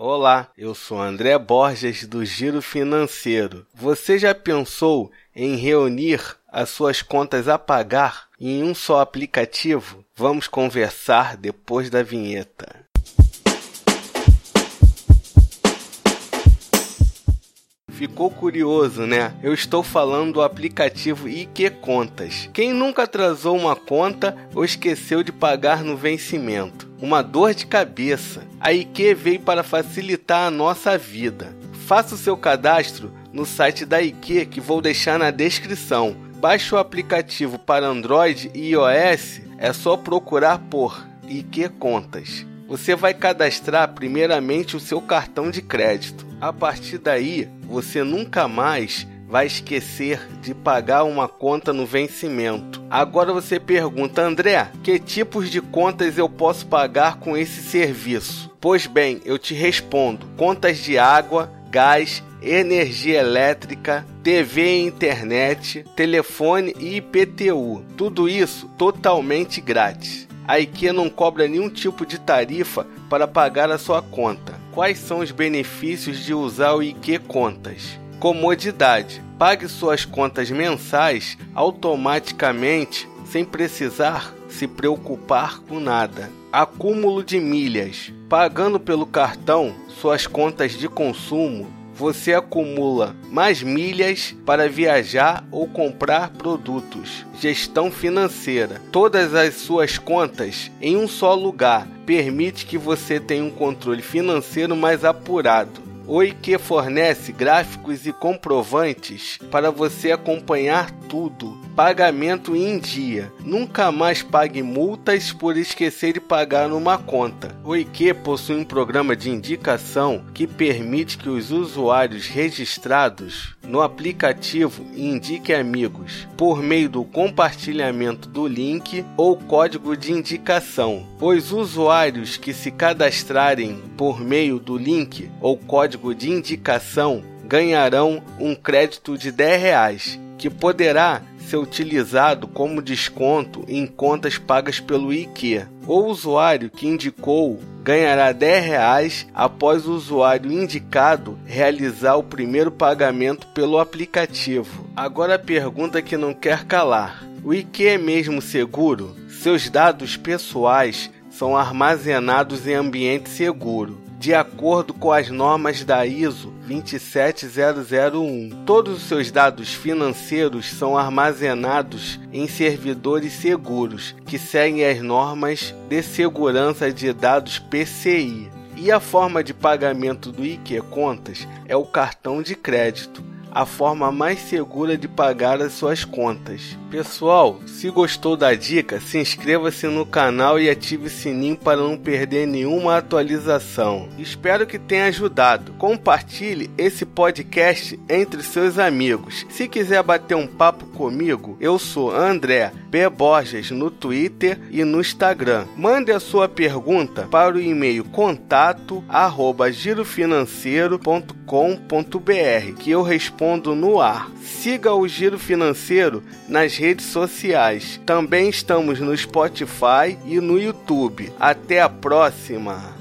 Olá, eu sou André Borges do Giro Financeiro. Você já pensou em reunir as suas contas a pagar em um só aplicativo? Vamos conversar depois da vinheta. Ficou curioso, né? Eu estou falando do aplicativo IQ Contas. Quem nunca atrasou uma conta ou esqueceu de pagar no vencimento? Uma dor de cabeça. A IQ veio para facilitar a nossa vida. Faça o seu cadastro no site da IQ que vou deixar na descrição. Baixe o aplicativo para Android e iOS, é só procurar por IQ Contas. Você vai cadastrar primeiramente o seu cartão de crédito. A partir daí, você nunca mais vai esquecer de pagar uma conta no vencimento. Agora você pergunta, André, que tipos de contas eu posso pagar com esse serviço? Pois bem, eu te respondo: contas de água, gás, energia elétrica, TV e internet, telefone e IPTU. Tudo isso totalmente grátis. A IKEA não cobra nenhum tipo de tarifa para pagar a sua conta. Quais são os benefícios de usar o IQ Contas? Comodidade. Pague suas contas mensais automaticamente sem precisar se preocupar com nada. Acúmulo de milhas. Pagando pelo cartão suas contas de consumo, você acumula mais milhas para viajar ou comprar produtos. Gestão financeira. Todas as suas contas em um só lugar permite que você tenha um controle financeiro mais apurado. O IQ fornece gráficos e comprovantes para você acompanhar tudo. Pagamento em dia. Nunca mais pague multas por esquecer de pagar numa conta. O IQ possui um programa de indicação que permite que os usuários registrados no aplicativo indiquem amigos por meio do compartilhamento do link ou código de indicação. Os usuários que se cadastrarem por meio do link ou código de indicação ganharão um crédito de 10 reais, que poderá ser utilizado como desconto em contas pagas pelo IKEA. O usuário que indicou ganhará 10 reais após o usuário indicado realizar o primeiro pagamento pelo aplicativo. Agora a pergunta que não quer calar: o IKEA é mesmo seguro? Seus dados pessoais são armazenados em ambiente seguro de acordo com as normas da ISO 27001. Todos os seus dados financeiros são armazenados em servidores seguros que seguem as normas de segurança de dados PCI. E a forma de pagamento do IQ Contas é o cartão de crédito a forma mais segura de pagar as suas contas. Pessoal, se gostou da dica, se inscreva-se no canal e ative o sininho para não perder nenhuma atualização. Espero que tenha ajudado. Compartilhe esse podcast entre seus amigos. Se quiser bater um papo comigo, eu sou André B. Borges no Twitter e no Instagram. Mande a sua pergunta para o e-mail contato arroba girofinanceiro.com.br que eu respondo no ar. Siga o Giro Financeiro nas redes sociais. Também estamos no Spotify e no YouTube. Até a próxima!